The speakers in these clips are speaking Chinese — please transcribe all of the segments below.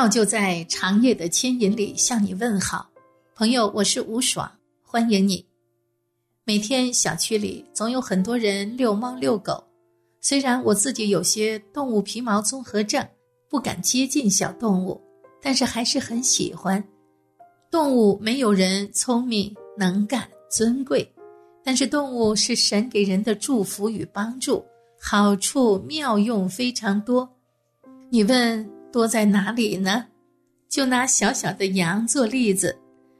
照就在长夜的牵引里向你问好，朋友，我是吴爽，欢迎你。每天小区里总有很多人遛猫遛狗，虽然我自己有些动物皮毛综合症，不敢接近小动物，但是还是很喜欢。动物没有人聪明、能干、尊贵，但是动物是神给人的祝福与帮助，好处妙用非常多。你问？多在哪里呢？就拿小小的羊做例子，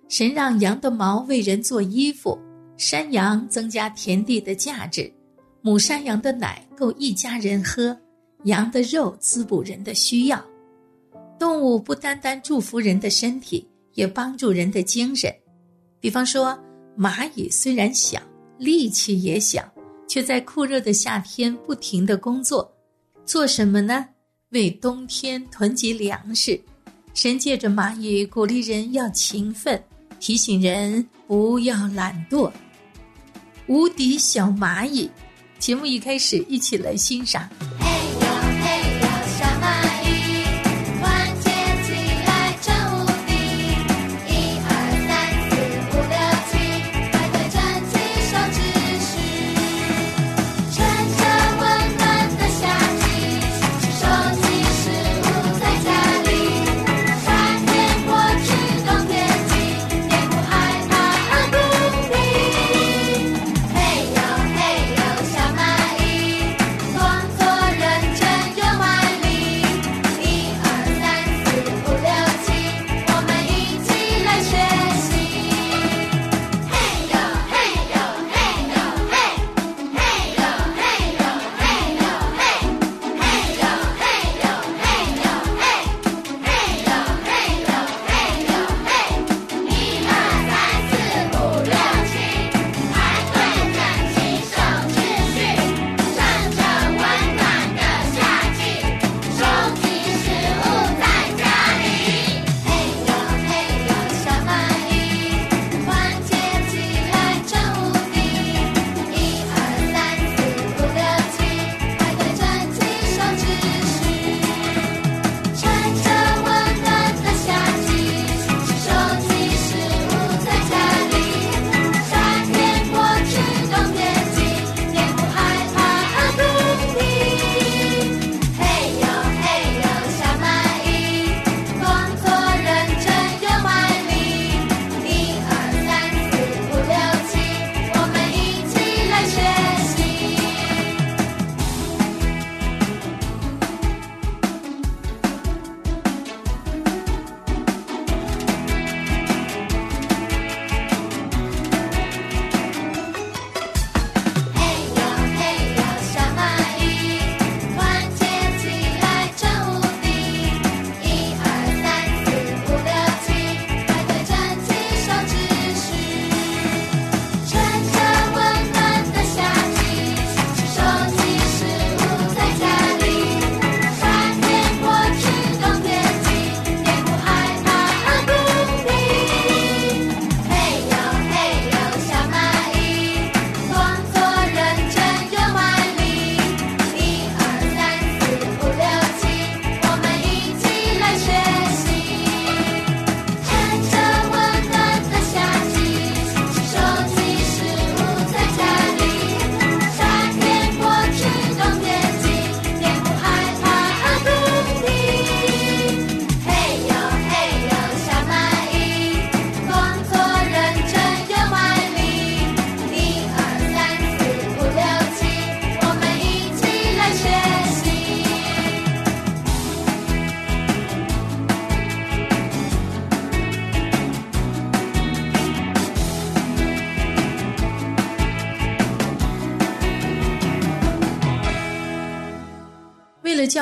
神让羊的毛为人做衣服，山羊增加田地的价值，母山羊的奶够一家人喝，羊的肉滋补人的需要。动物不单单祝福人的身体，也帮助人的精神。比方说，蚂蚁虽然小，力气也小，却在酷热的夏天不停的工作，做什么呢？为冬天囤积粮食，神借着蚂蚁鼓励人要勤奋，提醒人不要懒惰。无敌小蚂蚁，节目一开始，一起来欣赏。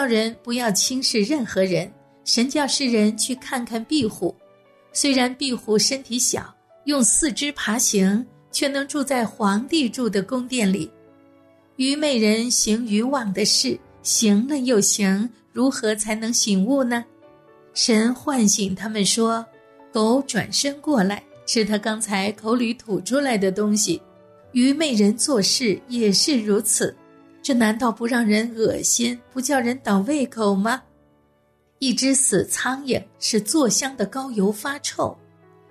人不要轻视任何人。神叫世人去看看壁虎，虽然壁虎身体小，用四肢爬行，却能住在皇帝住的宫殿里。愚昧人行愚妄的事，行了又行，如何才能醒悟呢？神唤醒他们说：“狗转身过来，吃他刚才口里吐出来的东西。愚昧人做事也是如此，这难道不让人恶心，不叫人倒胃口吗？”一只死苍蝇使做香的膏油发臭，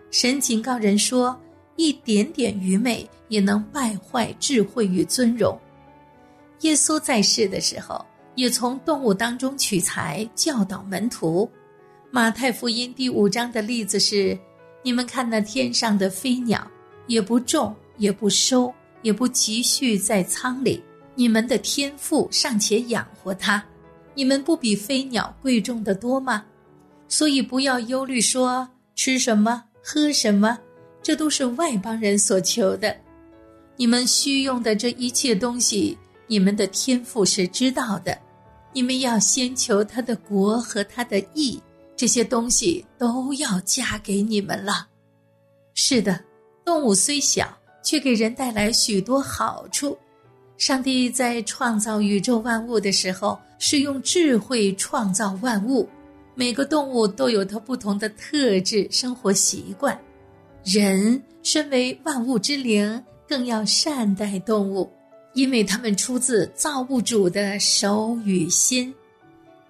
神警告人说：一点点愚昧也能败坏智慧与尊荣。耶稣在世的时候，也从动物当中取材教导门徒。马太福音第五章的例子是：你们看那天上的飞鸟，也不种，也不收，也不积蓄在仓里，你们的天赋尚且养活它。你们不比飞鸟贵重的多吗？所以不要忧虑，说吃什么、喝什么，这都是外邦人所求的。你们需用的这一切东西，你们的天赋是知道的。你们要先求他的国和他的义，这些东西都要加给你们了。是的，动物虽小，却给人带来许多好处。上帝在创造宇宙万物的时候。是用智慧创造万物，每个动物都有它不同的特质、生活习惯。人身为万物之灵，更要善待动物，因为它们出自造物主的手与心。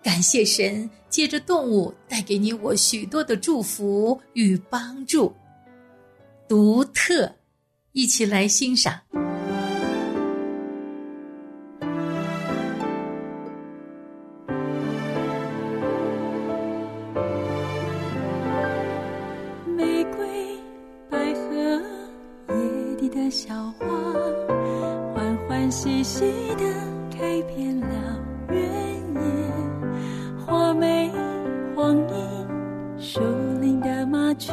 感谢神，借着动物带给你我许多的祝福与帮助。独特，一起来欣赏。地的小花，欢欢喜喜的开遍了原野，花眉、黄莺、树林的麻雀，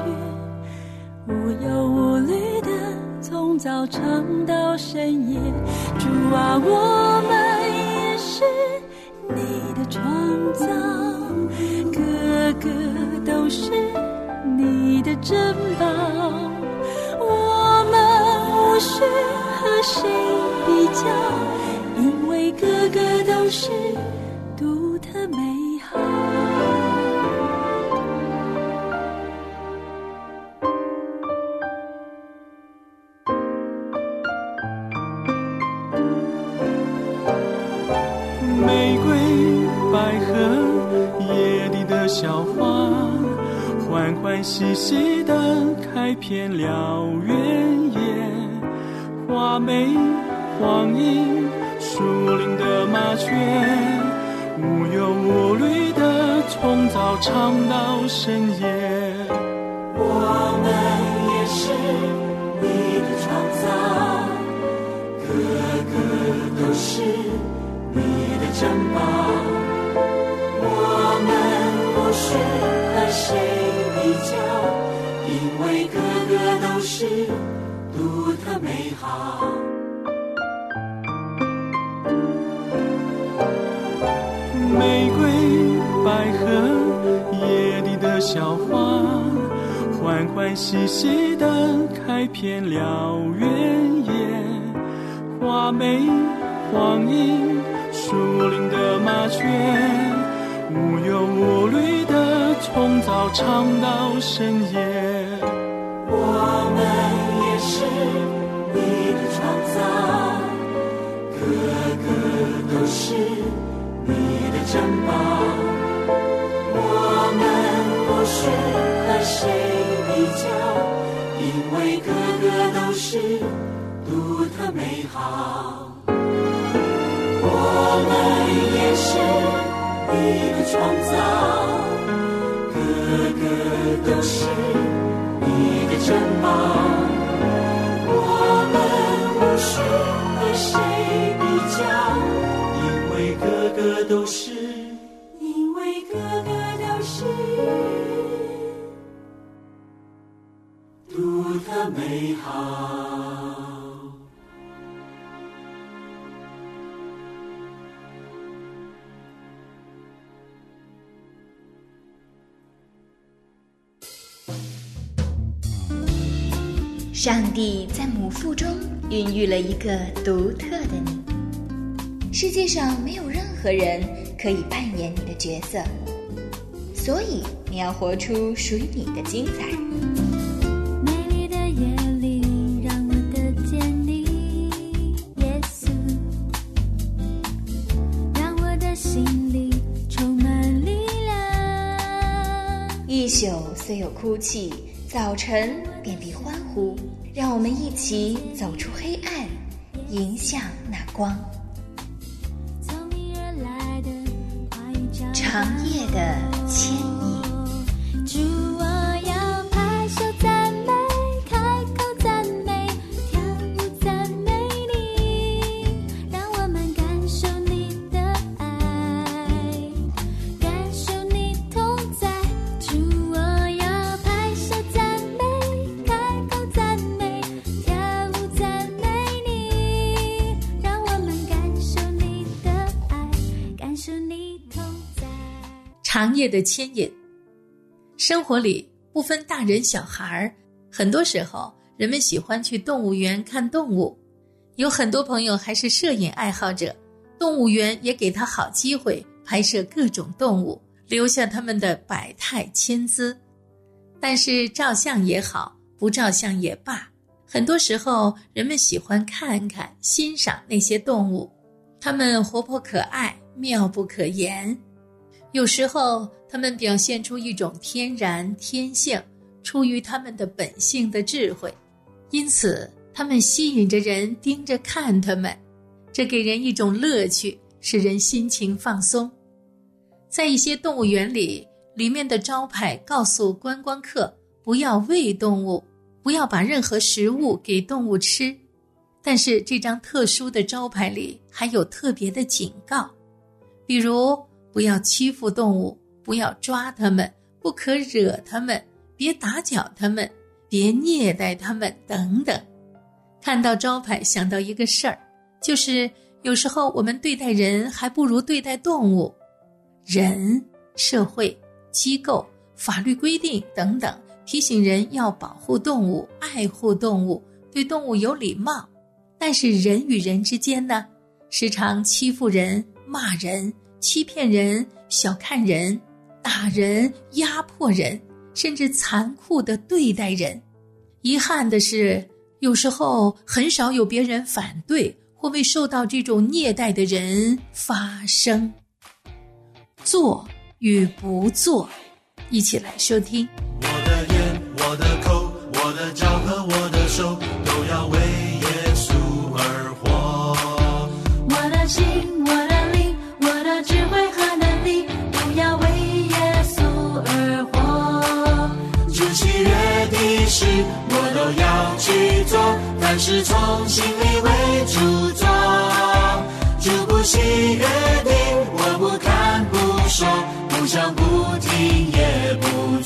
无忧无虑的从早唱到深夜。主啊，我们也是你的创造，个个都是你的珍宝，们无需和谁。比较，因为个个都是独特美好。玫瑰、百合、野地的小花，欢欢喜喜的开遍了原野，花美。黄莺，树林的麻雀，无忧无虑的从早唱到深夜。我们也是你的创造，个个都是你的珍宝。我们不需和谁比较，因为个个都是独特美好。玫瑰、百合、野地的小花，欢欢喜喜的开遍了原野。花美、黄莺、树林的麻雀，无忧无虑的从早唱到深夜。你的创造，个个都是。你的珍宝，我们不需和谁比较，因为个个都是独特美好。我们也是你的创造，个个都是你的珍宝，谁比较？因为个个都是，因为个个都是独特美好。上帝在母腹中孕育了一个独特的你。世界上没有任何人可以扮演你的角色，所以你要活出属于你的精彩。美丽的夜里，让我的见你，耶稣，让我的心里充满力量。一宿虽有哭泣，早晨便必欢呼。让我们一起走出黑暗，迎向那光。行业的牵引。生活里不分大人小孩儿，很多时候人们喜欢去动物园看动物。有很多朋友还是摄影爱好者，动物园也给他好机会拍摄各种动物，留下他们的百态千姿。但是照相也好，不照相也罢，很多时候人们喜欢看看、欣赏那些动物，它们活泼可爱，妙不可言。有时候，他们表现出一种天然天性，出于他们的本性的智慧，因此他们吸引着人盯着看他们，这给人一种乐趣，使人心情放松。在一些动物园里，里面的招牌告诉观光客不要喂动物，不要把任何食物给动物吃。但是这张特殊的招牌里还有特别的警告，比如。不要欺负动物，不要抓它们，不可惹它们，别打搅它们，别虐待它们，等等。看到招牌，想到一个事儿，就是有时候我们对待人还不如对待动物。人、社会、机构、法律规定等等，提醒人要保护动物、爱护动物，对动物有礼貌。但是人与人之间呢，时常欺负人、骂人。欺骗人、小看人、打人、压迫人，甚至残酷的对待人。遗憾的是，有时候很少有别人反对或为受到这种虐待的人发声。做与不做，一起来收听。我的眼、我的口、我的脚和我的手，都要为事，我都要去做，凡事从心里为主做。主不喜悦的，我不看不说，不想不听也不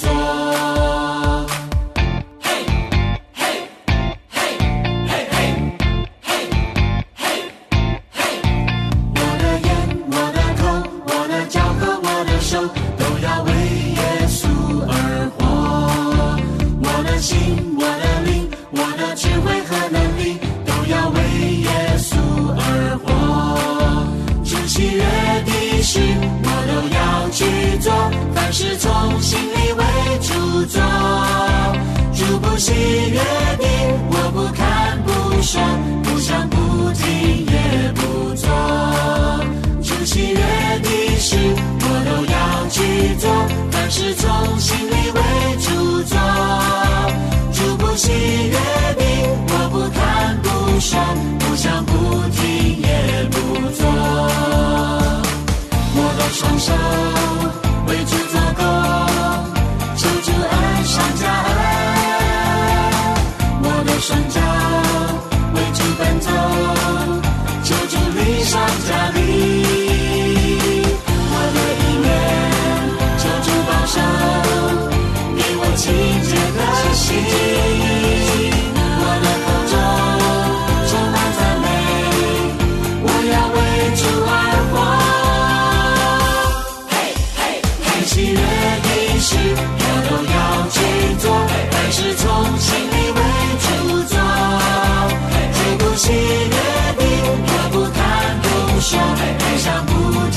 力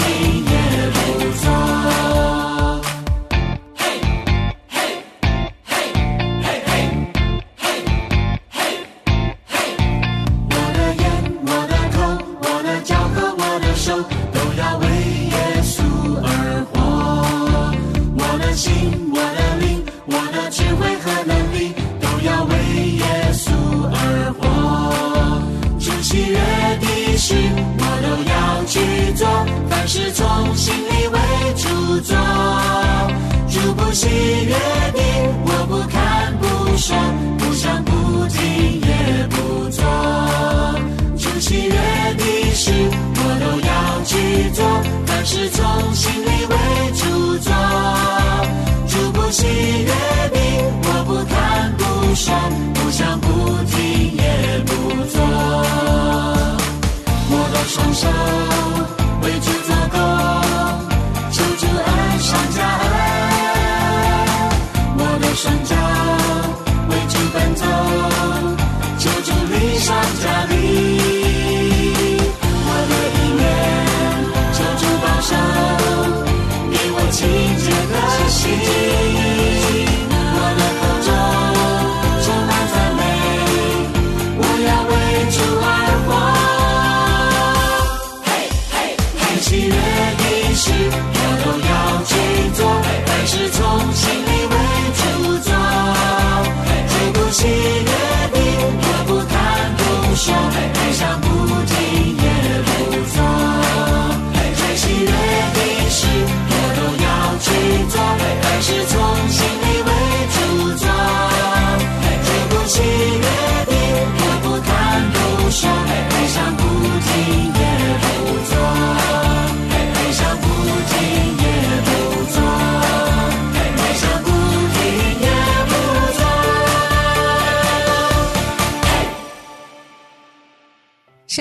see. 山楂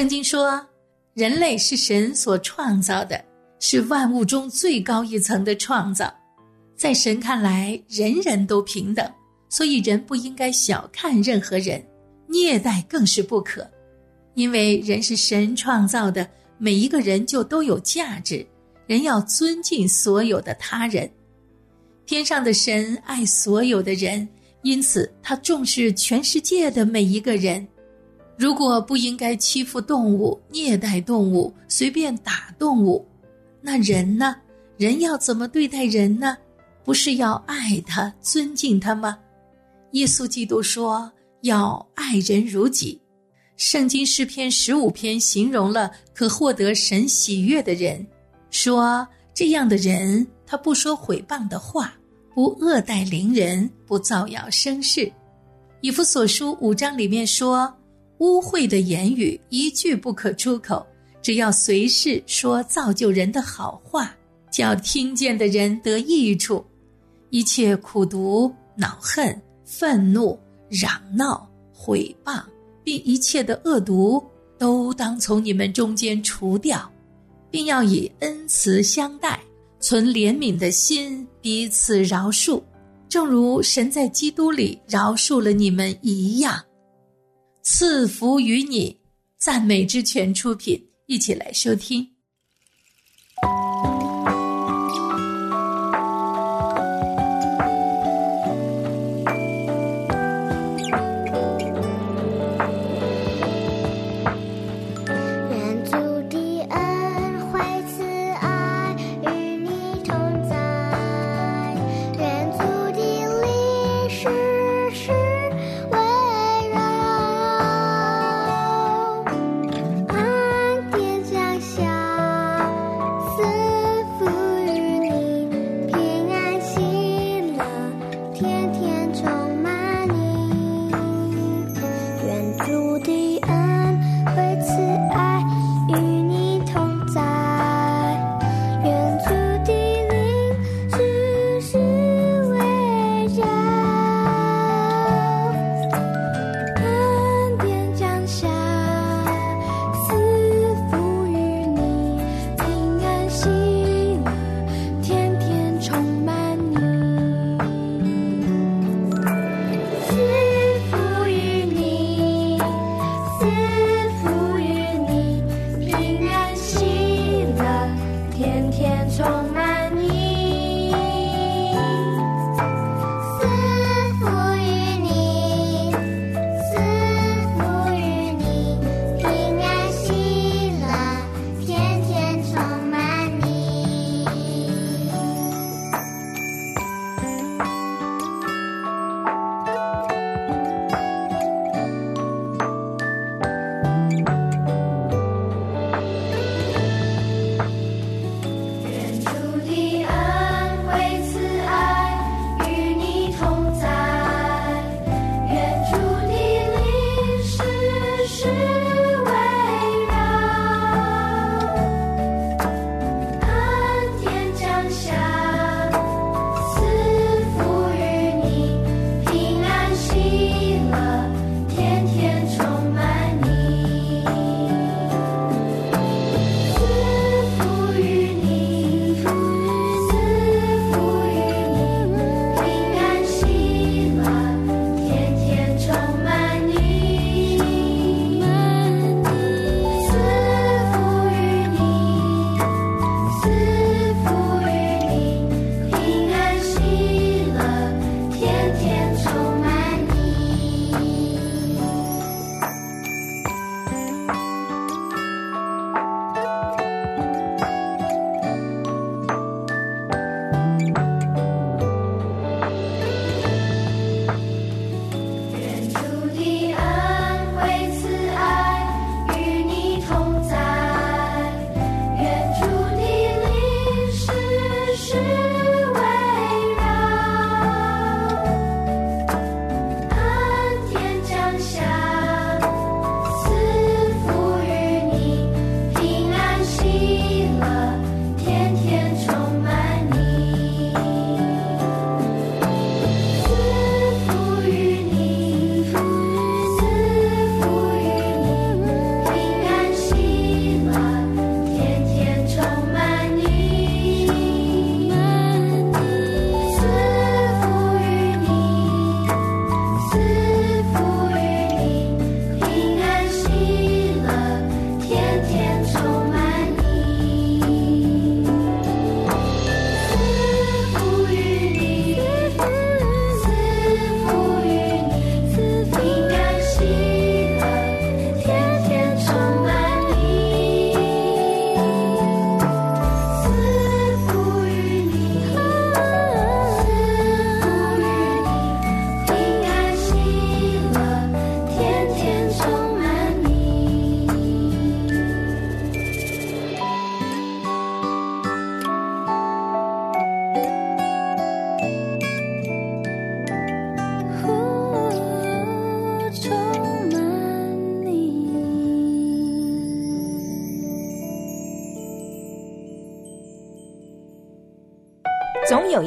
圣经说，人类是神所创造的，是万物中最高一层的创造。在神看来，人人都平等，所以人不应该小看任何人，虐待更是不可。因为人是神创造的，每一个人就都有价值，人要尊敬所有的他人。天上的神爱所有的人，因此他重视全世界的每一个人。如果不应该欺负动物、虐待动物、随便打动物，那人呢？人要怎么对待人呢？不是要爱他、尊敬他吗？耶稣基督说要爱人如己。圣经诗篇十五篇形容了可获得神喜悦的人，说这样的人，他不说毁谤的话，不恶待邻人，不造谣生事。以弗所书五章里面说。污秽的言语一句不可出口，只要随时说造就人的好话，叫听见的人得益处。一切苦毒、恼恨、愤怒、嚷闹、毁谤，并一切的恶毒，都当从你们中间除掉，并要以恩慈相待，存怜悯的心，彼此饶恕，正如神在基督里饶恕了你们一样。赐福于你，赞美之泉出品，一起来收听。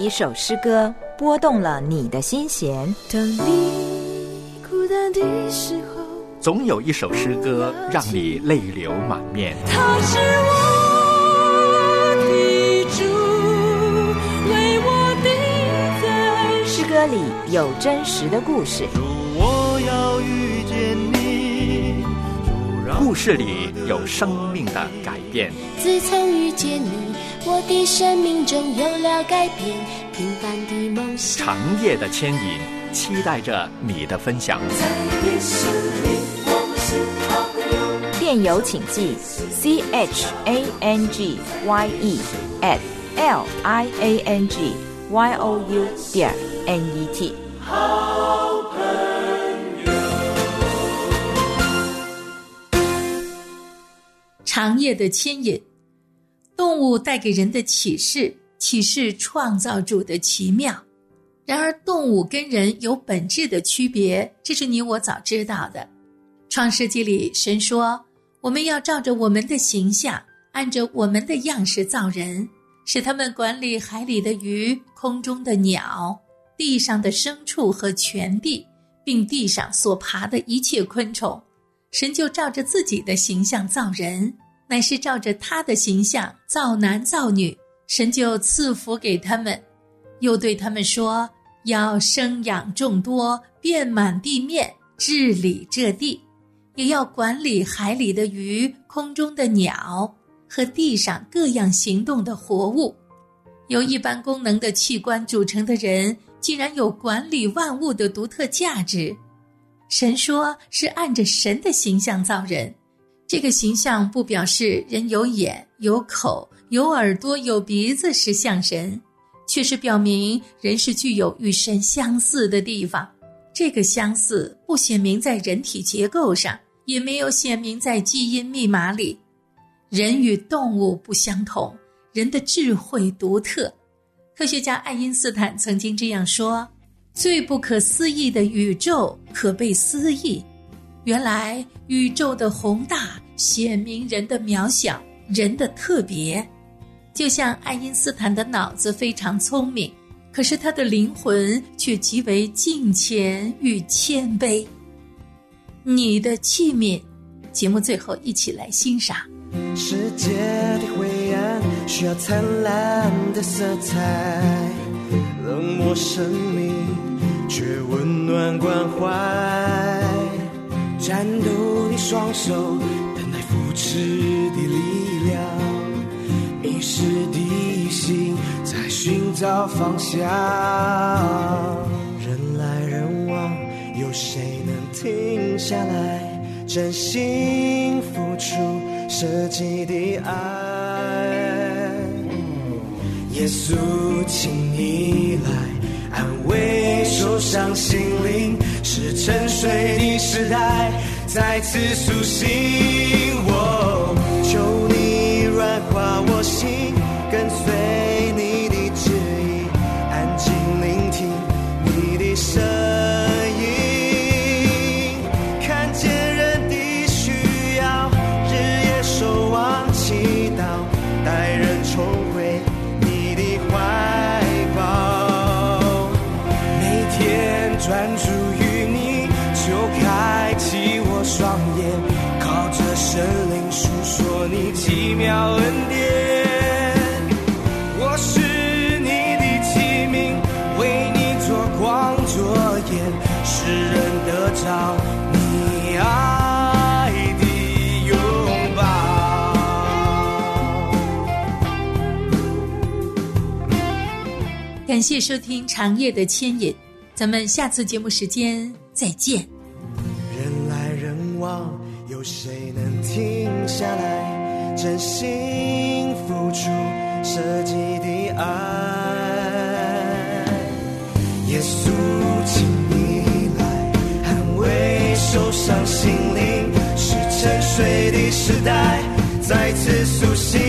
一首诗歌拨动了你的心弦，当你孤单的时候，总有一首诗歌让你泪流满面。他是我的主，为我定在诗歌里有真实的故事，我要遇见你，故事里有生命的改变。自从遇见你，我的生命中有了改变，平凡的梦想。长夜的牵引，期待着你的分享。电邮请寄 c h a n g y e at l i a n g y o u 点 n e t。长夜的牵引，动物带给人的启示，启示创造主的奇妙。然而，动物跟人有本质的区别，这是你我早知道的。创世纪里，神说：“我们要照着我们的形象，按着我们的样式造人，使他们管理海里的鱼、空中的鸟、地上的牲畜和全地，并地上所爬的一切昆虫。”神就照着自己的形象造人，乃是照着他的形象造男造女。神就赐福给他们，又对他们说：“要生养众多，遍满地面，治理这地，也要管理海里的鱼、空中的鸟和地上各样行动的活物。由一般功能的器官组成的人，竟然有管理万物的独特价值。”神说是按着神的形象造人，这个形象不表示人有眼、有口、有耳朵、有鼻子是像神，却是表明人是具有与神相似的地方。这个相似不显明在人体结构上，也没有显明在基因密码里。人与动物不相同，人的智慧独特。科学家爱因斯坦曾经这样说。最不可思议的宇宙可被思议，原来宇宙的宏大显明人的渺小，人的特别。就像爱因斯坦的脑子非常聪明，可是他的灵魂却极为敬虔与谦卑。你的器皿，节目最后一起来欣赏。世界的灰暗需要灿烂的色彩，冷漠生命却温暖关怀，战斗的双手等待扶持的力量，迷失的心在寻找方向，人来人往，有谁能停下来？真心付出舍己的爱，耶稣，请你来安慰受伤心灵，是沉睡的时代再次苏醒。专注于你，就开启我双眼，靠着神灵诉说你奇妙恩典。我是你的器皿，为你做光做盐，使人得着你爱的拥抱。感谢收听《长夜的牵引》，咱们下次节目时间再见。人来人往，有谁能停下来？真心付出舍己的爱。耶稣，请你来安慰受伤心灵，是沉睡的时代再次苏醒